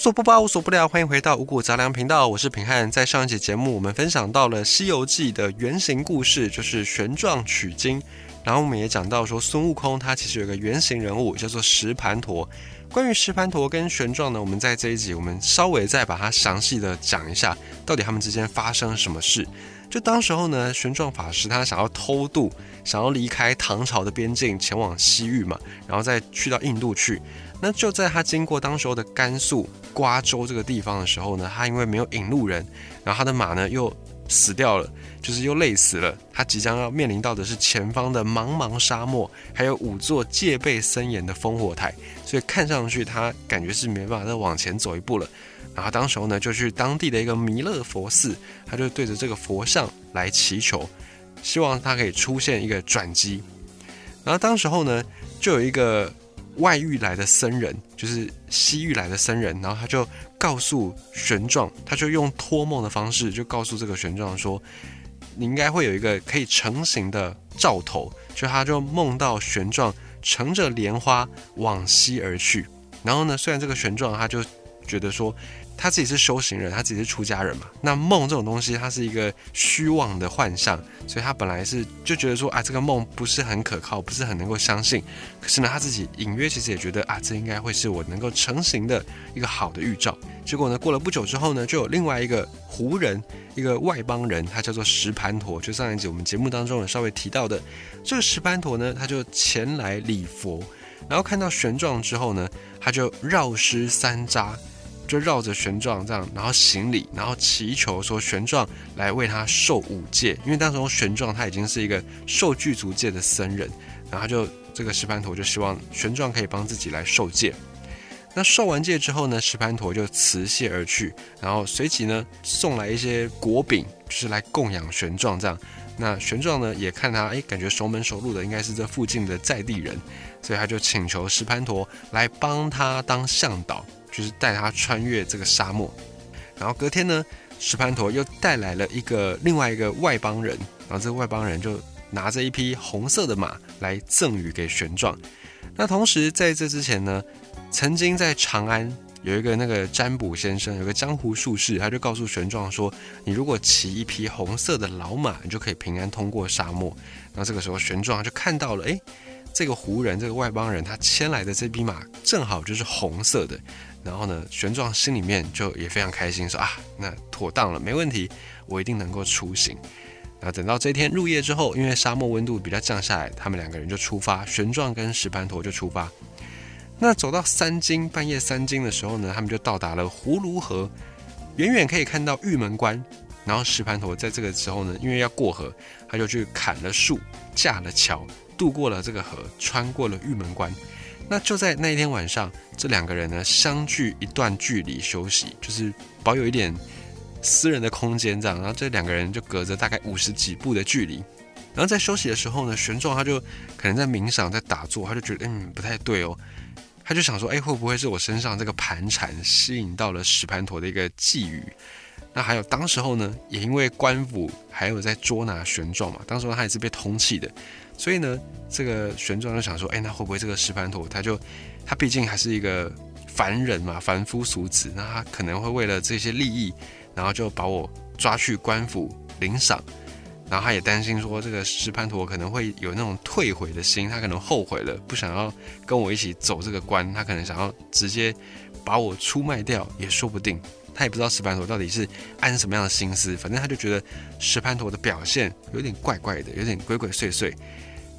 无所不包，无所不聊，欢迎回到五谷杂粮频道，我是平汉。在上一集节目，我们分享到了《西游记》的原型故事，就是玄奘取经。然后我们也讲到说，孙悟空他其实有个原型人物叫做石盘陀。关于石盘陀跟玄奘呢，我们在这一集我们稍微再把它详细的讲一下，到底他们之间发生了什么事。就当时候呢，玄奘法师他想要偷渡，想要离开唐朝的边境，前往西域嘛，然后再去到印度去。那就在他经过当时候的甘肃瓜州这个地方的时候呢，他因为没有引路人，然后他的马呢又死掉了，就是又累死了。他即将要面临到的是前方的茫茫沙漠，还有五座戒备森严的烽火台，所以看上去他感觉是没办法再往前走一步了。然后当时候呢，就去当地的一个弥勒佛寺，他就对着这个佛像来祈求，希望他可以出现一个转机。然后当时候呢，就有一个。外域来的僧人，就是西域来的僧人，然后他就告诉玄奘，他就用托梦的方式，就告诉这个玄奘说，你应该会有一个可以成型的兆头，就他就梦到玄奘乘着莲花往西而去，然后呢，虽然这个玄奘他就觉得说。他自己是修行人，他自己是出家人嘛。那梦这种东西，它是一个虚妄的幻象，所以他本来是就觉得说啊，这个梦不是很可靠，不是很能够相信。可是呢，他自己隐约其实也觉得啊，这应该会是我能够成型的一个好的预兆。结果呢，过了不久之后呢，就有另外一个胡人，一个外邦人，他叫做石盘陀，就上一集我们节目当中有稍微提到的这个石盘陀呢，他就前来礼佛，然后看到玄奘之后呢，他就绕师三匝。就绕着玄奘这样，然后行礼，然后祈求说玄奘来为他受五戒，因为当时玄奘他已经是一个受具足戒的僧人，然后就这个石盘陀就希望玄奘可以帮自己来受戒。那受完戒之后呢，石盘陀就辞谢而去，然后随即呢送来一些果饼，就是来供养玄奘这样。那玄奘呢也看他哎，感觉熟门熟路的，应该是这附近的在地人，所以他就请求石盘陀来帮他当向导。就是带他穿越这个沙漠，然后隔天呢，石盘陀又带来了一个另外一个外邦人，然后这个外邦人就拿着一匹红色的马来赠予给玄奘。那同时在这之前呢，曾经在长安有一个那个占卜先生，有个江湖术士，他就告诉玄奘说，你如果骑一匹红色的老马，你就可以平安通过沙漠。那这个时候玄奘就看到了，哎，这个胡人，这个外邦人，他牵来的这匹马正好就是红色的。然后呢，玄奘心里面就也非常开心，说啊，那妥当了，没问题，我一定能够出行。那等到这天入夜之后，因为沙漠温度比较降下来，他们两个人就出发，玄奘跟石盘陀就出发。那走到三更，半夜三更的时候呢，他们就到达了葫芦河，远远可以看到玉门关。然后石盘陀在这个时候呢，因为要过河，他就去砍了树，架了桥，渡过了这个河，穿过了玉门关。那就在那一天晚上，这两个人呢相距一段距离休息，就是保有一点私人的空间这样。然后这两个人就隔着大概五十几步的距离。然后在休息的时候呢，玄奘他就可能在冥想，在打坐，他就觉得嗯不太对哦，他就想说，哎会不会是我身上这个盘缠吸引到了石盘陀的一个觊觎？那还有当时候呢，也因为官府还有在捉拿玄奘嘛，当时候他也是被通缉的。所以呢，这个玄奘就想说，哎，那会不会这个石盘陀，他就他毕竟还是一个凡人嘛，凡夫俗子，那他可能会为了这些利益，然后就把我抓去官府领赏，然后他也担心说，这个石盘陀可能会有那种退悔的心，他可能后悔了，不想要跟我一起走这个关，他可能想要直接把我出卖掉也说不定。他也不知道石盘陀到底是安什么样的心思，反正他就觉得石盘陀的表现有点怪怪的，有点鬼鬼祟祟。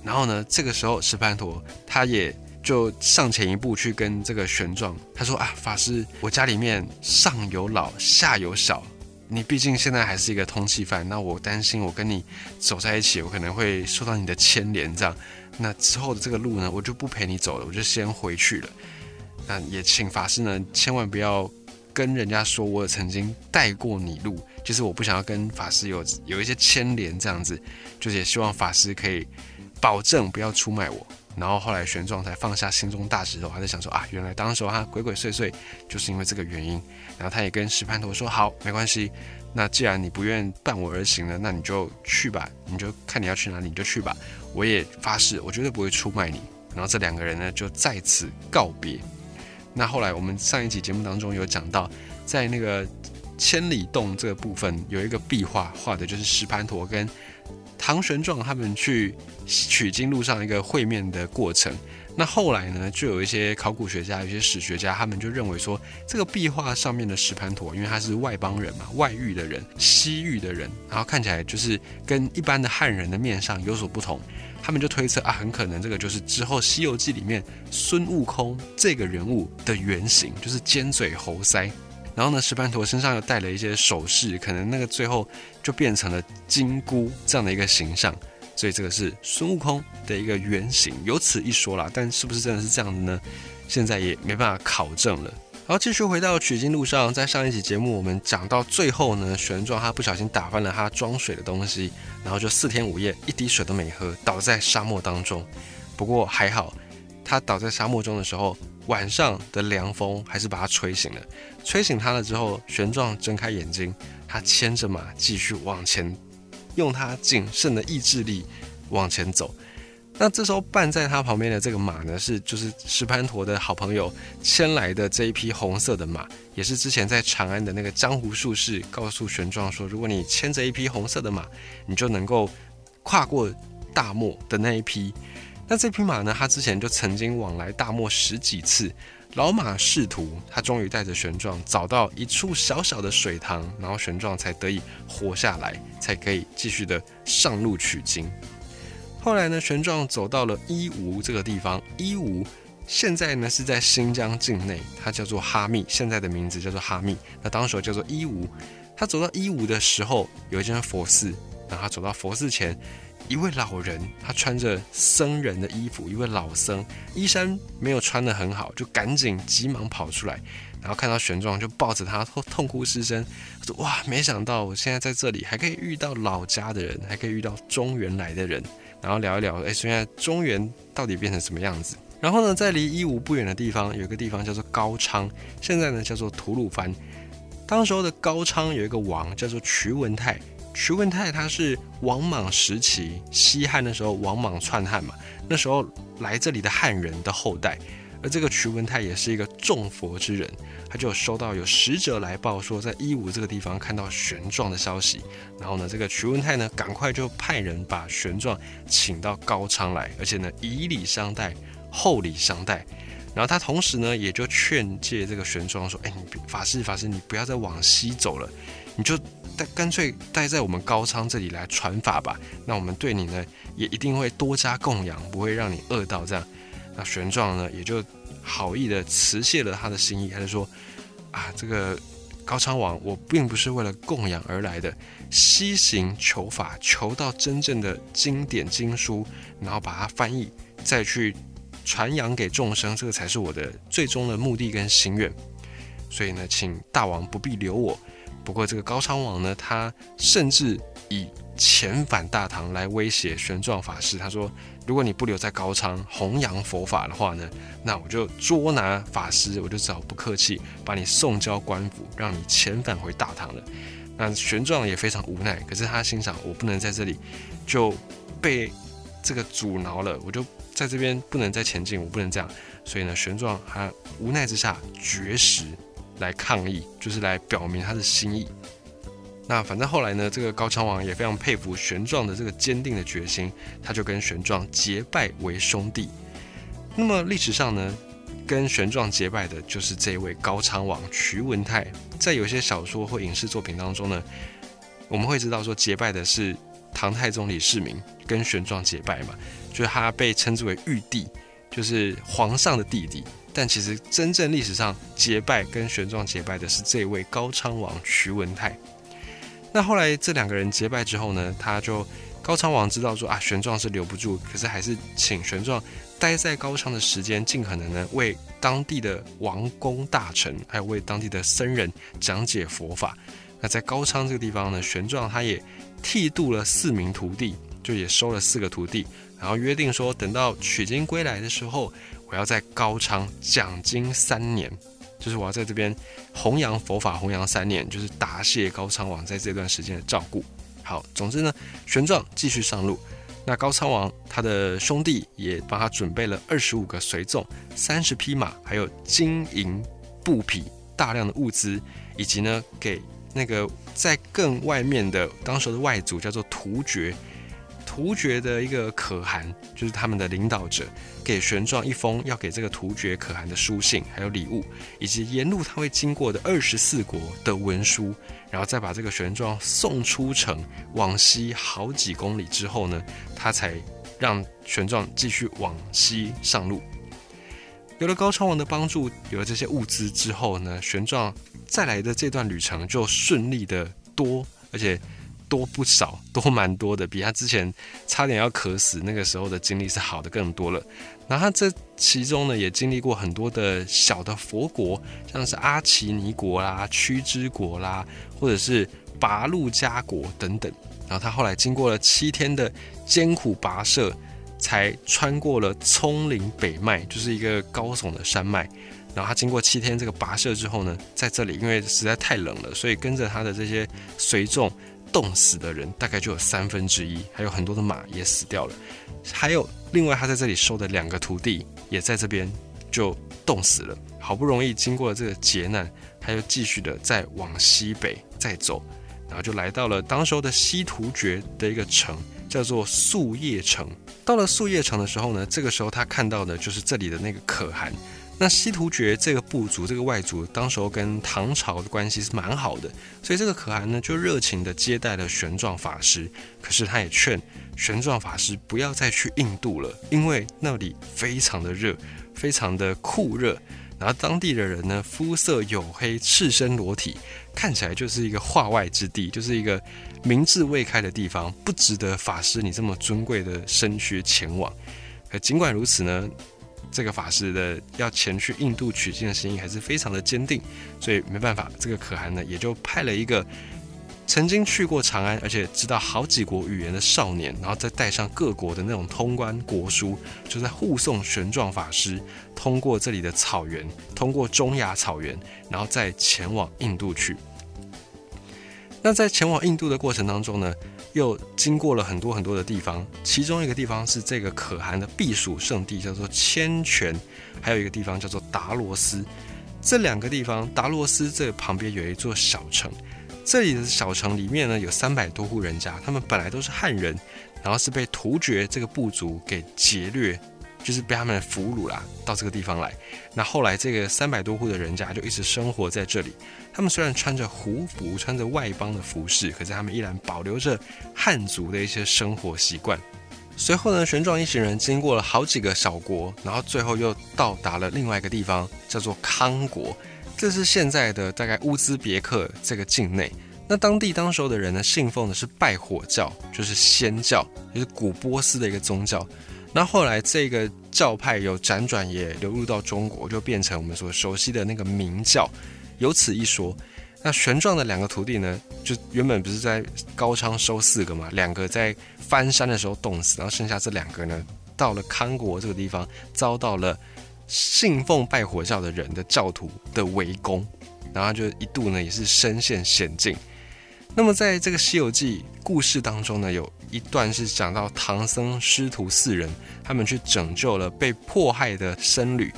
然后呢，这个时候石盘陀他也就上前一步去跟这个玄奘他说啊，法师，我家里面上有老下有小，你毕竟现在还是一个通缉犯，那我担心我跟你走在一起，我可能会受到你的牵连，这样，那之后的这个路呢，我就不陪你走了，我就先回去了。那也请法师呢，千万不要跟人家说我曾经带过你路，就是我不想要跟法师有有一些牵连，这样子，就是也希望法师可以。保证不要出卖我。然后后来玄奘才放下心中大石头，他在想说啊，原来当时他鬼鬼祟祟就是因为这个原因。然后他也跟石盘陀说好，没关系。那既然你不愿伴我而行了，那你就去吧，你就看你要去哪里你就去吧。我也发誓，我绝对不会出卖你。然后这两个人呢就在此告别。那后来我们上一集节目当中有讲到，在那个千里洞这个部分有一个壁画，画的就是石盘陀跟唐玄奘他们去取经路上一个会面的过程。那后来呢，就有一些考古学家、有些史学家，他们就认为说，这个壁画上面的石盘陀，因为他是外邦人嘛，外域的人、西域的人，然后看起来就是跟一般的汉人的面上有所不同，他们就推测啊，很可能这个就是之后《西游记》里面孙悟空这个人物的原型，就是尖嘴猴腮。然后呢，石盘陀身上又带了一些首饰，可能那个最后就变成了金箍这样的一个形象。所以这个是孙悟空的一个原型，有此一说啦。但是不是真的是这样的呢？现在也没办法考证了。好，继续回到取经路上，在上一期节目我们讲到最后呢，玄奘他不小心打翻了他装水的东西，然后就四天五夜一滴水都没喝，倒在沙漠当中。不过还好，他倒在沙漠中的时候，晚上的凉风还是把他吹醒了。吹醒他了之后，玄奘睁开眼睛，他牵着马继续往前。用他谨慎的意志力往前走，那这时候伴在他旁边的这个马呢，是就是石盘陀的好朋友牵来的这一匹红色的马，也是之前在长安的那个江湖术士告诉玄奘说，如果你牵着一匹红色的马，你就能够跨过大漠的那一匹。那这匹马呢，他之前就曾经往来大漠十几次。老马仕途，他终于带着玄奘找到一处小小的水塘，然后玄奘才得以活下来，才可以继续的上路取经。后来呢，玄奘走到了伊吾这个地方，伊吾现在呢是在新疆境内，它叫做哈密，现在的名字叫做哈密，那当时叫做伊吾。他走到伊吾的时候，有一间佛寺，然后他走到佛寺前。一位老人，他穿着僧人的衣服，一位老僧，衣衫没有穿得很好，就赶紧急忙跑出来，然后看到玄奘，就抱着他痛哭失声，说：“哇，没想到我现在在这里还可以遇到老家的人，还可以遇到中原来的人，然后聊一聊，哎，现在中原到底变成什么样子？然后呢，在离伊吾不远的地方，有一个地方叫做高昌，现在呢叫做吐鲁番。当时候的高昌有一个王叫做瞿文泰。瞿文泰他是王莽时期西汉的时候，王莽篡汉嘛，那时候来这里的汉人的后代，而这个瞿文泰也是一个重佛之人，他就收到有使者来报说，在伊吾这个地方看到玄奘的消息，然后呢，这个瞿文泰呢，赶快就派人把玄奘请到高昌来，而且呢，以礼相待，厚礼相待，然后他同时呢，也就劝诫这个玄奘说，哎，你法师法师，你不要再往西走了，你就。但干脆待在我们高昌这里来传法吧。那我们对你呢，也一定会多加供养，不会让你饿到这样。那玄奘呢，也就好意的辞谢了他的心意，他就说：啊，这个高昌王，我并不是为了供养而来的，西行求法，求到真正的经典经书，然后把它翻译，再去传扬给众生，这个才是我的最终的目的跟心愿。所以呢，请大王不必留我。不过，这个高昌王呢，他甚至以遣返大唐来威胁玄奘法师。他说：“如果你不留在高昌弘扬佛法的话呢，那我就捉拿法师，我就只好不客气把你送交官府，让你遣返回大唐了。”那玄奘也非常无奈，可是他心想：“我不能在这里就被这个阻挠了，我就在这边不能再前进，我不能这样。”所以呢，玄奘他无奈之下绝食。来抗议，就是来表明他的心意。那反正后来呢，这个高昌王也非常佩服玄奘的这个坚定的决心，他就跟玄奘结拜为兄弟。那么历史上呢，跟玄奘结拜的就是这位高昌王瞿文泰。在有些小说或影视作品当中呢，我们会知道说结拜的是唐太宗李世民跟玄奘结拜嘛，就是他被称之为玉帝，就是皇上的弟弟。但其实真正历史上结拜跟玄奘结拜的是这位高昌王徐文泰。那后来这两个人结拜之后呢，他就高昌王知道说啊，玄奘是留不住，可是还是请玄奘待在高昌的时间，尽可能呢为当地的王公大臣，还有为当地的僧人讲解佛法。那在高昌这个地方呢，玄奘他也剃度了四名徒弟，就也收了四个徒弟，然后约定说，等到取经归来的时候。我要在高昌讲经三年，就是我要在这边弘扬佛法，弘扬三年，就是答谢高昌王在这段时间的照顾。好，总之呢，玄奘继续上路，那高昌王他的兄弟也帮他准备了二十五个随从、三十匹马，还有金银布匹、大量的物资，以及呢给那个在更外面的当时的外族叫做突厥。突厥的一个可汗，就是他们的领导者，给玄奘一封要给这个突厥可汗的书信，还有礼物，以及沿路他会经过的二十四国的文书，然后再把这个玄奘送出城，往西好几公里之后呢，他才让玄奘继续往西上路。有了高昌王的帮助，有了这些物资之后呢，玄奘再来的这段旅程就顺利的多，而且。多不少，多蛮多的，比他之前差点要渴死那个时候的经历是好的更多了。然后他这其中呢，也经历过很多的小的佛国，像是阿奇尼国啦、屈之国啦，或者是拔路加国等等。然后他后来经过了七天的艰苦跋涉，才穿过了葱岭北脉，就是一个高耸的山脉。然后他经过七天这个跋涉之后呢，在这里因为实在太冷了，所以跟着他的这些随众。冻死的人大概就有三分之一，还有很多的马也死掉了。还有另外他在这里收的两个徒弟也在这边就冻死了。好不容易经过了这个劫难，他又继续的再往西北再走，然后就来到了当时候的西突厥的一个城，叫做素叶城。到了素叶城的时候呢，这个时候他看到的就是这里的那个可汗。那西突厥这个部族，这个外族，当时候跟唐朝的关系是蛮好的，所以这个可汗呢就热情的接待了玄奘法师。可是他也劝玄奘法师不要再去印度了，因为那里非常的热，非常的酷热。然后当地的人呢肤色黝黑，赤身裸体，看起来就是一个化外之地，就是一个明智未开的地方，不值得法师你这么尊贵的身躯前往。可尽管如此呢。这个法师的要前去印度取经的心意还是非常的坚定，所以没办法，这个可汗呢也就派了一个曾经去过长安，而且知道好几国语言的少年，然后再带上各国的那种通关国书，就在护送玄奘法师通过这里的草原，通过中亚草原，然后再前往印度去。那在前往印度的过程当中呢？又经过了很多很多的地方，其中一个地方是这个可汗的避暑圣地，叫做千泉；还有一个地方叫做达罗斯。这两个地方，达罗斯这旁边有一座小城，这里的小城里面呢有三百多户人家，他们本来都是汉人，然后是被突厥这个部族给劫掠。就是被他们俘虏啦，到这个地方来。那后来这个三百多户的人家就一直生活在这里。他们虽然穿着胡服，穿着外邦的服饰，可是他们依然保留着汉族的一些生活习惯。随后呢，玄奘一行人经过了好几个小国，然后最后又到达了另外一个地方，叫做康国。这是现在的大概乌兹别克这个境内。那当地当时候的人呢，信奉的是拜火教，就是仙教，就是古波斯的一个宗教。那后来这个教派有辗转，也流入到中国，就变成我们所熟悉的那个明教。有此一说，那玄奘的两个徒弟呢，就原本不是在高昌收四个嘛，两个在翻山的时候冻死，然后剩下这两个呢，到了康国这个地方，遭到了信奉拜火教的人的教徒的围攻，然后就一度呢也是身陷险境。那么在这个《西游记》故事当中呢，有一段是讲到唐僧师徒四人，他们去拯救了被迫害的僧侣。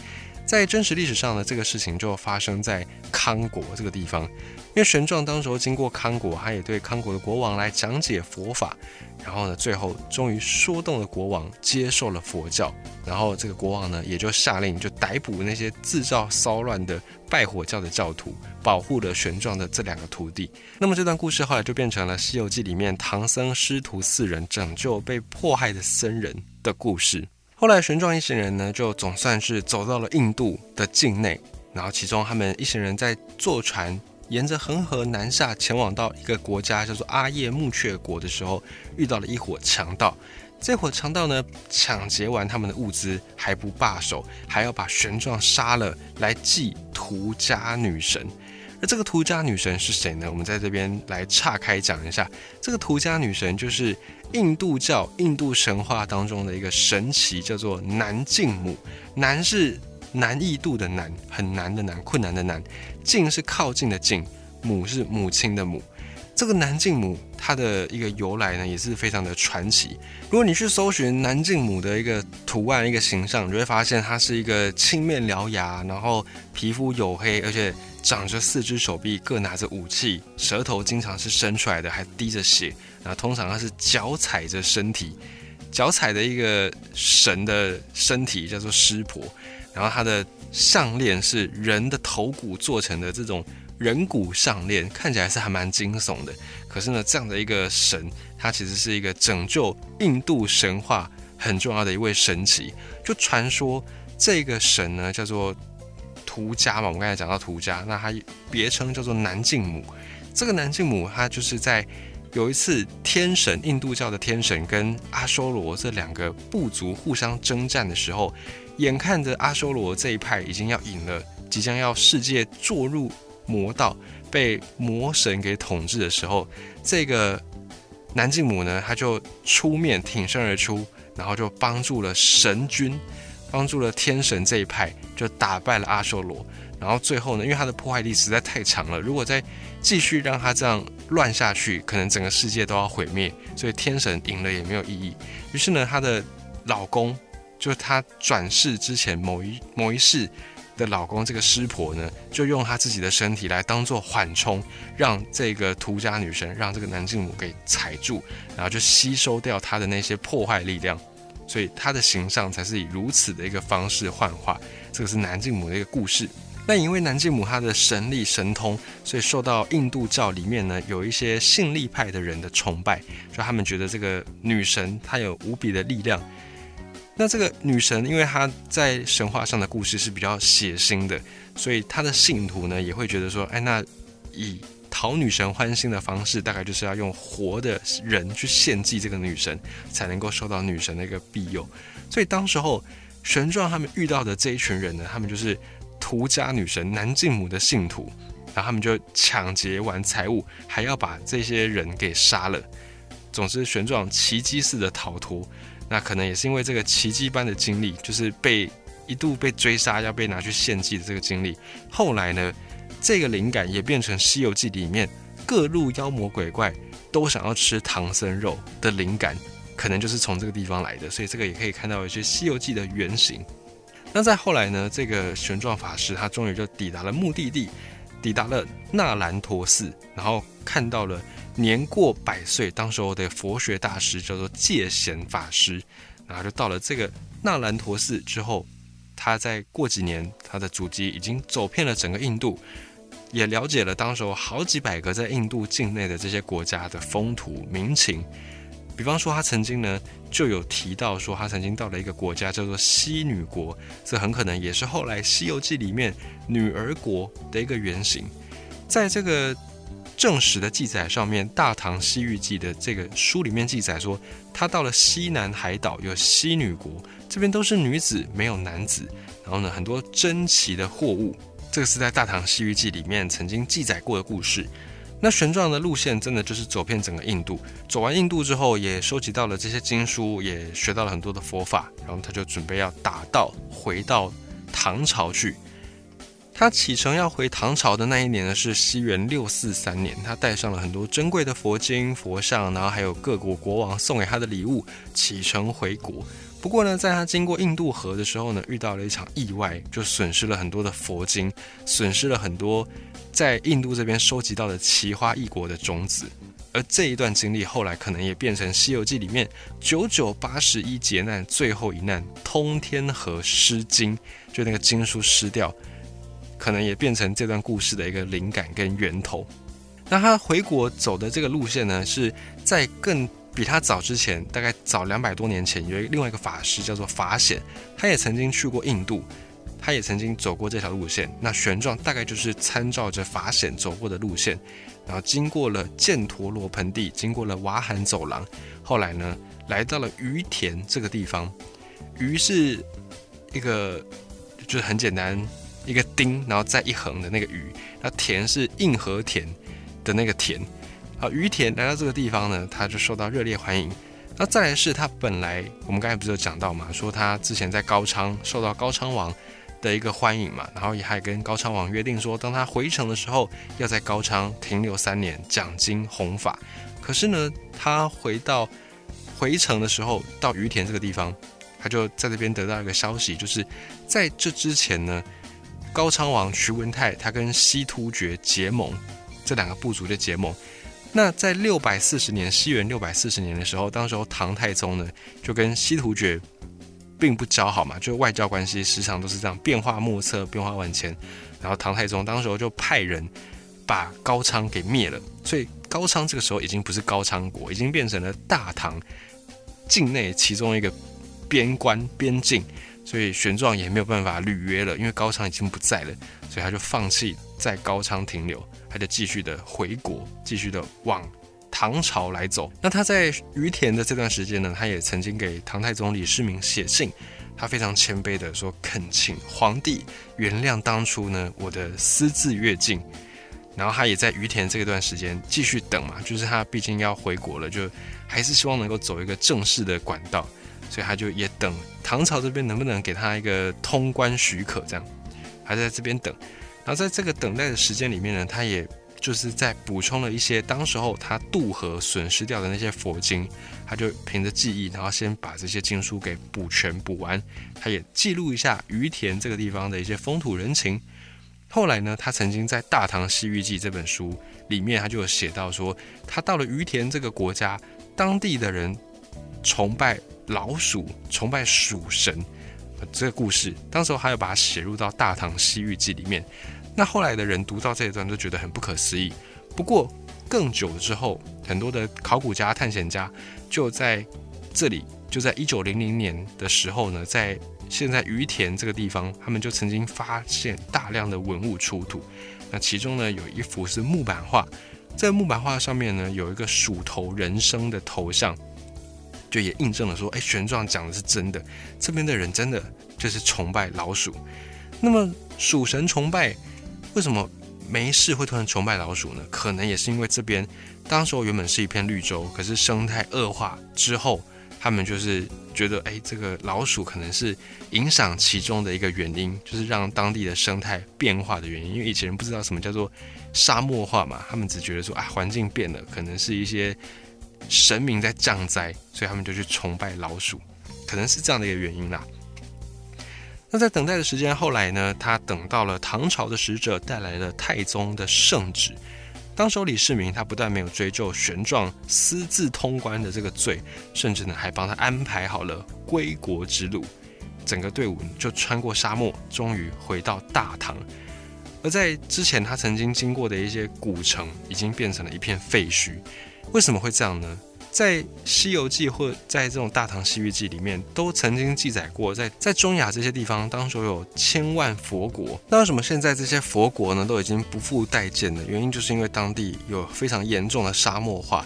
在真实历史上呢，这个事情就发生在康国这个地方。因为玄奘当时候经过康国，他也对康国的国王来讲解佛法，然后呢，最后终于说动了国王接受了佛教。然后这个国王呢，也就下令就逮捕那些制造骚乱的拜火教的教徒，保护了玄奘的这两个徒弟。那么这段故事后来就变成了《西游记》里面唐僧师徒四人拯救被迫害的僧人的故事。后来玄奘一行人呢，就总算是走到了印度的境内，然后其中他们一行人在坐船。沿着恒河南下，前往到一个国家叫做阿叶木雀国的时候，遇到了一伙强盗。这伙强盗呢，抢劫完他们的物资还不罢手，还要把玄奘杀了，来祭涂家女神。而这个涂家女神是谁呢？我们在这边来岔开讲一下。这个涂家女神就是印度教、印度神话当中的一个神奇，叫做南境母。南是。难易度的难，很难的难，困难的难。近是靠近的近，母是母亲的母。这个南境母，它的一个由来呢，也是非常的传奇。如果你去搜寻南靖母的一个图案、一个形象，你就会发现它是一个青面獠牙，然后皮肤黝黑，而且长着四只手臂，各拿着武器，舌头经常是伸出来的，还滴着血。那通常它是脚踩着身体，脚踩的一个神的身体叫做湿婆。然后它的项链是人的头骨做成的这种。人骨项链看起来是还蛮惊悚的，可是呢，这样的一个神，他其实是一个拯救印度神话很重要的一位神奇。就传说这个神呢叫做图家嘛，我们刚才讲到图家，那他别称叫做南靖母。这个南靖母，他就是在有一次天神印度教的天神跟阿修罗这两个部族互相征战的时候，眼看着阿修罗这一派已经要赢了，即将要世界坐入。魔道被魔神给统治的时候，这个南靖母呢，他就出面挺身而出，然后就帮助了神君，帮助了天神这一派，就打败了阿修罗。然后最后呢，因为他的破坏力实在太强了，如果再继续让他这样乱下去，可能整个世界都要毁灭。所以天神赢了也没有意义。于是呢，她的老公，就是她转世之前某一某一世。的老公这个师婆呢，就用她自己的身体来当做缓冲，让这个涂家女神，让这个南靖母给踩住，然后就吸收掉她的那些破坏力量，所以她的形象才是以如此的一个方式幻化。这个是南靖母的一个故事。那因为南靖母她的神力神通，所以受到印度教里面呢有一些信力派的人的崇拜，就他们觉得这个女神她有无比的力量。那这个女神，因为她在神话上的故事是比较血腥的，所以她的信徒呢也会觉得说，哎，那以讨女神欢心的方式，大概就是要用活的人去献祭这个女神，才能够受到女神的一个庇佑。所以当时候玄奘他们遇到的这一群人呢，他们就是图家女神南靖母的信徒，然后他们就抢劫完财物，还要把这些人给杀了。总之，玄奘奇迹似的逃脱。那可能也是因为这个奇迹般的经历，就是被一度被追杀，要被拿去献祭的这个经历。后来呢，这个灵感也变成《西游记》里面各路妖魔鬼怪都想要吃唐僧肉的灵感，可能就是从这个地方来的。所以这个也可以看到一些《西游记》的原型。那在后来呢，这个玄奘法师他终于就抵达了目的地，抵达了那兰陀寺，然后看到了。年过百岁，当时候的佛学大师叫做戒贤法师，然后就到了这个那兰陀寺之后，他在过几年，他的祖籍已经走遍了整个印度，也了解了当时候好几百个在印度境内的这些国家的风土民情。比方说，他曾经呢就有提到说，他曾经到了一个国家叫做西女国，这很可能也是后来《西游记》里面女儿国的一个原型，在这个。正史的记载上面，《大唐西域记》的这个书里面记载说，他到了西南海岛，有西女国，这边都是女子，没有男子。然后呢，很多珍奇的货物，这个是在《大唐西域记》里面曾经记载过的故事。那玄奘的路线真的就是走遍整个印度，走完印度之后，也收集到了这些经书，也学到了很多的佛法，然后他就准备要打道回到唐朝去。他启程要回唐朝的那一年呢，是西元六四三年。他带上了很多珍贵的佛经、佛像，然后还有各国国王送给他的礼物，启程回国。不过呢，在他经过印度河的时候呢，遇到了一场意外，就损失了很多的佛经，损失了很多在印度这边收集到的奇花异果的种子。而这一段经历后来可能也变成《西游记》里面九九八十一劫难最后一难——通天河失经，就那个经书失掉。可能也变成这段故事的一个灵感跟源头。那他回国走的这个路线呢，是在更比他早之前，大概早两百多年前，有一另外一个法师叫做法显，他也曾经去过印度，他也曾经走过这条路线。那玄奘大概就是参照着法显走过的路线，然后经过了犍陀罗盆地，经过了瓦罕走廊，后来呢，来到了于田这个地方。于是一个就是很简单。一个丁，然后再一横的那个鱼，那田是硬和田的那个田。啊，于田来到这个地方呢，他就受到热烈欢迎。那再来是他本来，我们刚才不是有讲到嘛，说他之前在高昌受到高昌王的一个欢迎嘛，然后也还跟高昌王约定说，当他回城的时候，要在高昌停留三年，讲经弘法。可是呢，他回到回城的时候，到于田这个地方，他就在这边得到一个消息，就是在这之前呢，高昌王徐文泰他跟西突厥结盟，这两个部族的结盟。那在六百四十年，西元六百四十年的时候，当时候唐太宗呢，就跟西突厥。并不交好嘛，就外交关系时常都是这样变化莫测、变化万千。然后唐太宗当时候就派人把高昌给灭了，所以高昌这个时候已经不是高昌国，已经变成了大唐境内其中一个边关边境。所以玄奘也没有办法履约了，因为高昌已经不在了，所以他就放弃在高昌停留，他就继续的回国，继续的往。唐朝来走，那他在于田的这段时间呢，他也曾经给唐太宗李世民写信，他非常谦卑的说恳请皇帝原谅当初呢我的私自越境，然后他也在于田这段时间继续等嘛，就是他毕竟要回国了，就还是希望能够走一个正式的管道，所以他就也等唐朝这边能不能给他一个通关许可，这样。还在这边等，然后在这个等待的时间里面呢，他也。就是在补充了一些当时候他渡河损失掉的那些佛经，他就凭着记忆，然后先把这些经书给补全补完。他也记录一下于田这个地方的一些风土人情。后来呢，他曾经在《大唐西域记》这本书里面，他就有写到说，他到了于田这个国家，当地的人崇拜老鼠，崇拜鼠神这个故事。当时候还有把它写入到《大唐西域记》里面。那后来的人读到这一段都觉得很不可思议。不过更久了之后，很多的考古家、探险家就在这里，就在一九零零年的时候呢，在现在于田这个地方，他们就曾经发现大量的文物出土。那其中呢，有一幅是木板画，在木板画上面呢，有一个鼠头人生的头像，就也印证了说，哎，玄奘讲的是真的，这边的人真的就是崇拜老鼠。那么鼠神崇拜。为什么没事会突然崇拜老鼠呢？可能也是因为这边当时候原本是一片绿洲，可是生态恶化之后，他们就是觉得，哎，这个老鼠可能是影响其中的一个原因，就是让当地的生态变化的原因。因为以前人不知道什么叫做沙漠化嘛，他们只觉得说，啊，环境变了，可能是一些神明在降灾，所以他们就去崇拜老鼠，可能是这样的一个原因啦。那在等待的时间，后来呢？他等到了唐朝的使者带来了太宗的圣旨。当时李世民他不但没有追究玄奘私自通关的这个罪，甚至呢还帮他安排好了归国之路。整个队伍就穿过沙漠，终于回到大唐。而在之前他曾经经过的一些古城，已经变成了一片废墟。为什么会这样呢？在《西游记》或在这种《大唐西域记》里面，都曾经记载过，在在中亚这些地方，当时有千万佛国。那为什么现在这些佛国呢，都已经不复待见了？原因就是因为当地有非常严重的沙漠化，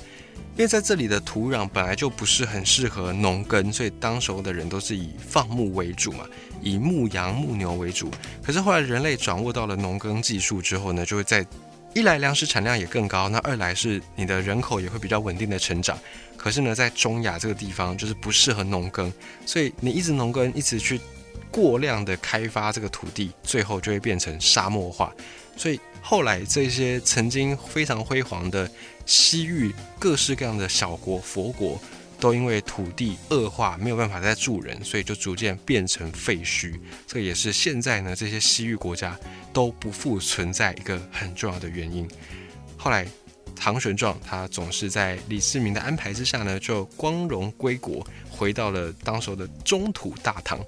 因为在这里的土壤本来就不是很适合农耕，所以当时候的人都是以放牧为主嘛，以牧羊牧牛为主。可是后来人类掌握到了农耕技术之后呢，就会在一来粮食产量也更高，那二来是你的人口也会比较稳定的成长。可是呢，在中亚这个地方就是不适合农耕，所以你一直农耕，一直去过量的开发这个土地，最后就会变成沙漠化。所以后来这些曾经非常辉煌的西域各式各样的小国佛国，都因为土地恶化，没有办法再住人，所以就逐渐变成废墟。这也是现在呢这些西域国家。都不复存在一个很重要的原因。后来，唐玄奘他总是在李世民的安排之下呢，就光荣归国，回到了当时的中土大唐。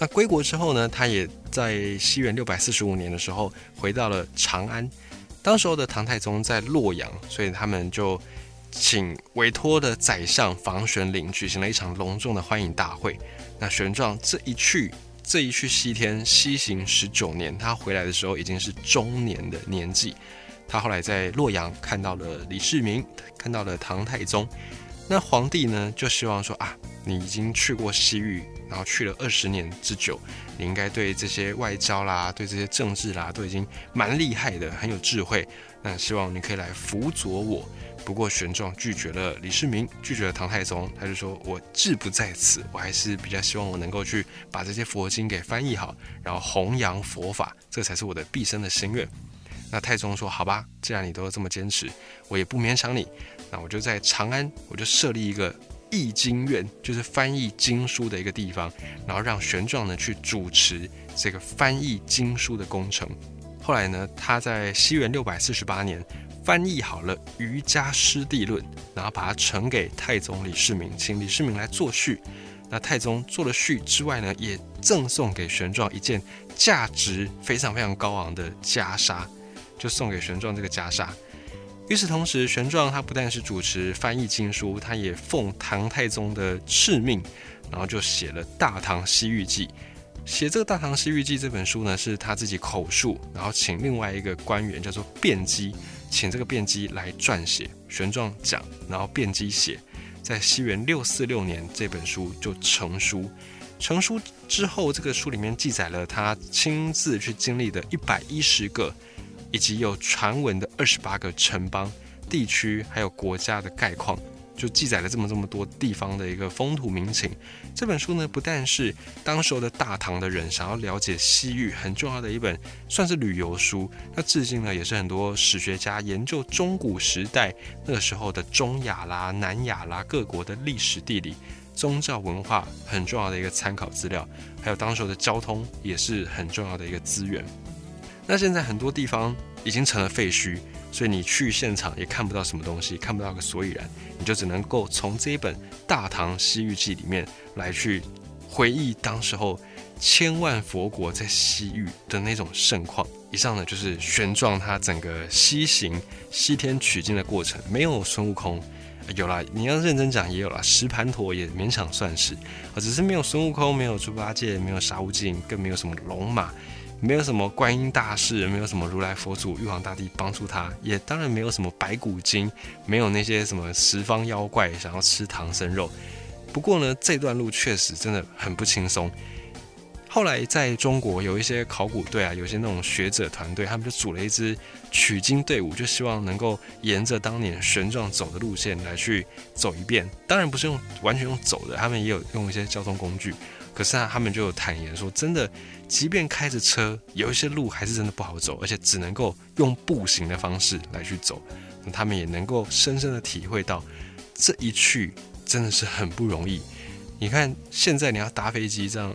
那归国之后呢，他也在西元六百四十五年的时候回到了长安。当时候的唐太宗在洛阳，所以他们就请委托的宰相房玄龄举行了一场隆重的欢迎大会。那玄奘这一去。这一去西天西行十九年，他回来的时候已经是中年的年纪。他后来在洛阳看到了李世民，看到了唐太宗。那皇帝呢，就希望说啊，你已经去过西域，然后去了二十年之久，你应该对这些外交啦，对这些政治啦，都已经蛮厉害的，很有智慧。那希望你可以来辅佐我，不过玄奘拒绝了李世民，拒绝了唐太宗，他就说：“我志不在此，我还是比较希望我能够去把这些佛经给翻译好，然后弘扬佛法，这才是我的毕生的心愿。”那太宗说：“好吧，既然你都这么坚持，我也不勉强你。那我就在长安，我就设立一个译经院，就是翻译经书的一个地方，然后让玄奘呢去主持这个翻译经书的工程。后来呢，他在西元六百四十八年。”翻译好了《瑜伽师地论》，然后把它呈给太宗李世民，请李世民来作序。那太宗做了序之外呢，也赠送给玄奘一件价值非常非常高昂的袈裟，就送给玄奘这个袈裟。与此同时，玄奘他不但是主持翻译经书，他也奉唐太宗的敕命，然后就写了《大唐西域记》。写这个《大唐西域记》这本书呢，是他自己口述，然后请另外一个官员叫做卞基，请这个辩机来撰写。玄奘讲，然后辩机写，在西元六四六年，这本书就成书。成书之后，这个书里面记载了他亲自去经历的一百一十个，以及有传闻的二十八个城邦、地区，还有国家的概况。就记载了这么这么多地方的一个风土民情。这本书呢，不但是当时候的大唐的人想要了解西域很重要的一本，算是旅游书。那至今呢，也是很多史学家研究中古时代那个时候的中亚啦、南亚啦各国的历史地理、宗教文化很重要的一个参考资料。还有当时候的交通也是很重要的一个资源。那现在很多地方已经成了废墟。所以你去现场也看不到什么东西，看不到个所以然，你就只能够从这一本《大唐西域记》里面来去回忆当时候千万佛国在西域的那种盛况。以上呢就是玄奘他整个西行西天取经的过程，没有孙悟空，有啦，你要认真讲也有啦，石盘陀也勉强算是，啊，只是没有孙悟空，没有猪八戒，没有沙悟净，更没有什么龙马。没有什么观音大士，没有什么如来佛祖、玉皇大帝帮助他，也当然没有什么白骨精，没有那些什么十方妖怪想要吃唐僧肉。不过呢，这段路确实真的很不轻松。后来在中国有一些考古队啊，有些那种学者团队，他们就组了一支取经队伍，就希望能够沿着当年玄奘走的路线来去走一遍。当然不是用完全用走的，他们也有用一些交通工具。可是啊，他们就坦言说，真的。即便开着车，有一些路还是真的不好走，而且只能够用步行的方式来去走。那他们也能够深深的体会到，这一去真的是很不容易。你看，现在你要搭飞机这样，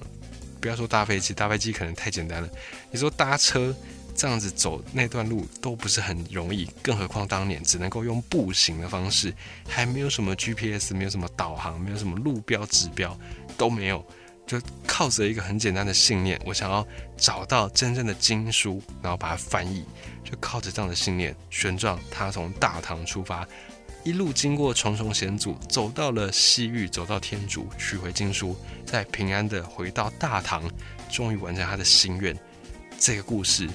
不要说搭飞机，搭飞机可能太简单了。你说搭车这样子走那段路都不是很容易，更何况当年只能够用步行的方式，还没有什么 GPS，没有什么导航，没有什么路标指标都没有。就靠着一个很简单的信念，我想要找到真正的经书，然后把它翻译。就靠着这样的信念，玄奘他从大唐出发，一路经过重重险阻，走到了西域，走到天竺，取回经书，再平安的回到大唐，终于完成他的心愿。这个故事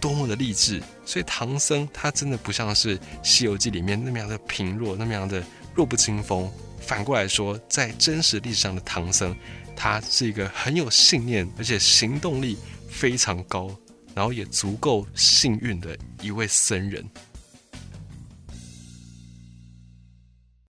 多么的励志！所以唐僧他真的不像是《西游记》里面那么样的贫弱，那么样的弱不禁风。反过来说，在真实历史上的唐僧。他是一个很有信念，而且行动力非常高，然后也足够幸运的一位僧人。